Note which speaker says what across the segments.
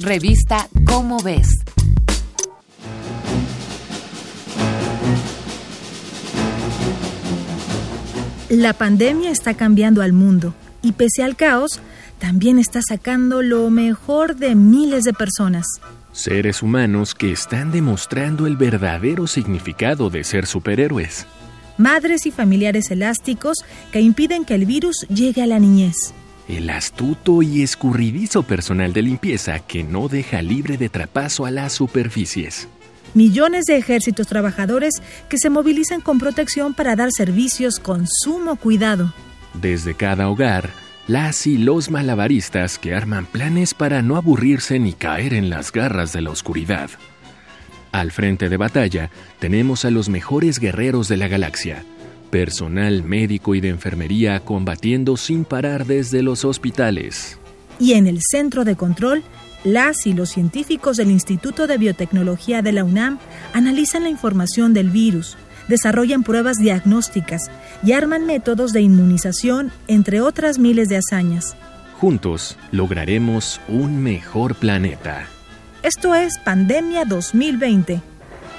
Speaker 1: Revista Cómo ves.
Speaker 2: La pandemia está cambiando al mundo y pese al caos, también está sacando lo mejor de miles de personas.
Speaker 3: Seres humanos que están demostrando el verdadero significado de ser superhéroes.
Speaker 2: Madres y familiares elásticos que impiden que el virus llegue a la niñez.
Speaker 3: El astuto y escurridizo personal de limpieza que no deja libre de trapazo a las superficies.
Speaker 2: Millones de ejércitos trabajadores que se movilizan con protección para dar servicios con sumo cuidado.
Speaker 3: Desde cada hogar, las y los malabaristas que arman planes para no aburrirse ni caer en las garras de la oscuridad. Al frente de batalla tenemos a los mejores guerreros de la galaxia, personal médico y de enfermería combatiendo sin parar desde los hospitales.
Speaker 2: Y en el centro de control, las y los científicos del Instituto de Biotecnología de la UNAM analizan la información del virus, desarrollan pruebas diagnósticas y arman métodos de inmunización, entre otras miles de hazañas.
Speaker 3: Juntos lograremos un mejor planeta.
Speaker 2: Esto es Pandemia 2020,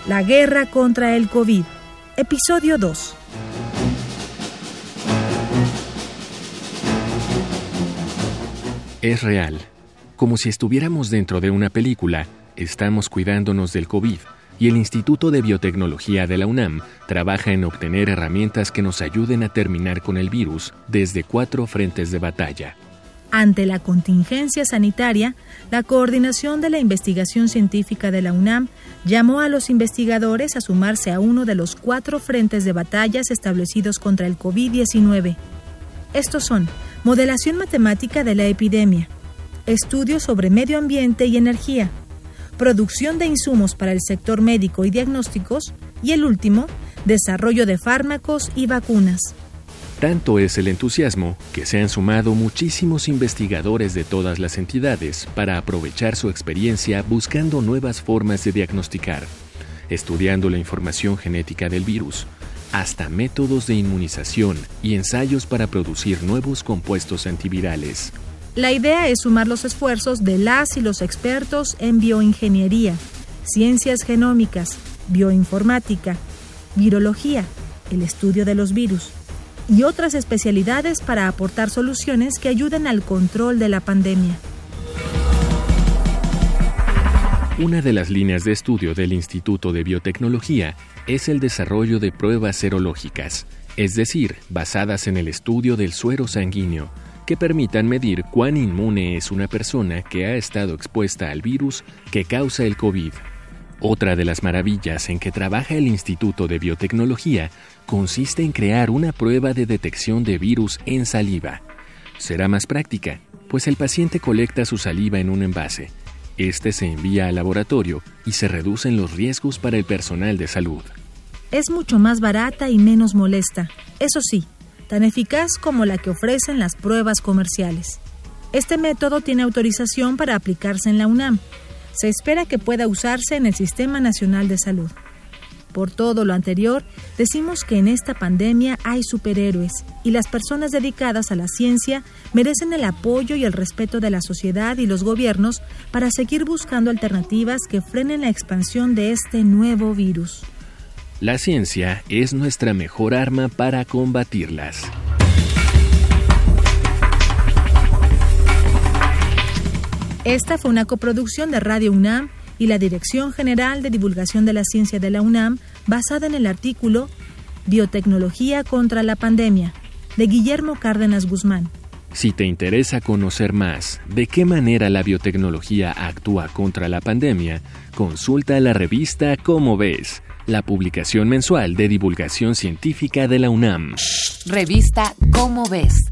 Speaker 2: la guerra contra el COVID, episodio 2.
Speaker 3: Es real. Como si estuviéramos dentro de una película, estamos cuidándonos del COVID y el Instituto de Biotecnología de la UNAM trabaja en obtener herramientas que nos ayuden a terminar con el virus desde cuatro frentes de batalla.
Speaker 2: Ante la contingencia sanitaria, la Coordinación de la Investigación Científica de la UNAM llamó a los investigadores a sumarse a uno de los cuatro frentes de batallas establecidos contra el COVID-19. Estos son modelación matemática de la epidemia, estudios sobre medio ambiente y energía, producción de insumos para el sector médico y diagnósticos. Y el último, desarrollo de fármacos y vacunas.
Speaker 3: Tanto es el entusiasmo que se han sumado muchísimos investigadores de todas las entidades para aprovechar su experiencia buscando nuevas formas de diagnosticar, estudiando la información genética del virus, hasta métodos de inmunización y ensayos para producir nuevos compuestos antivirales.
Speaker 2: La idea es sumar los esfuerzos de las y los expertos en bioingeniería, ciencias genómicas, bioinformática, virología, el estudio de los virus y otras especialidades para aportar soluciones que ayuden al control de la pandemia.
Speaker 3: Una de las líneas de estudio del Instituto de Biotecnología es el desarrollo de pruebas serológicas, es decir, basadas en el estudio del suero sanguíneo, que permitan medir cuán inmune es una persona que ha estado expuesta al virus que causa el COVID. Otra de las maravillas en que trabaja el Instituto de Biotecnología consiste en crear una prueba de detección de virus en saliva. Será más práctica, pues el paciente colecta su saliva en un envase. Este se envía al laboratorio y se reducen los riesgos para el personal de salud.
Speaker 2: Es mucho más barata y menos molesta. Eso sí, tan eficaz como la que ofrecen las pruebas comerciales. Este método tiene autorización para aplicarse en la UNAM. Se espera que pueda usarse en el Sistema Nacional de Salud. Por todo lo anterior, decimos que en esta pandemia hay superhéroes y las personas dedicadas a la ciencia merecen el apoyo y el respeto de la sociedad y los gobiernos para seguir buscando alternativas que frenen la expansión de este nuevo virus.
Speaker 3: La ciencia es nuestra mejor arma para combatirlas.
Speaker 2: Esta fue una coproducción de Radio UNAM y la Dirección General de Divulgación de la Ciencia de la UNAM, basada en el artículo Biotecnología contra la Pandemia, de Guillermo Cárdenas Guzmán.
Speaker 3: Si te interesa conocer más de qué manera la biotecnología actúa contra la pandemia, consulta la revista Cómo ves, la publicación mensual de divulgación científica de la UNAM.
Speaker 1: Revista Cómo ves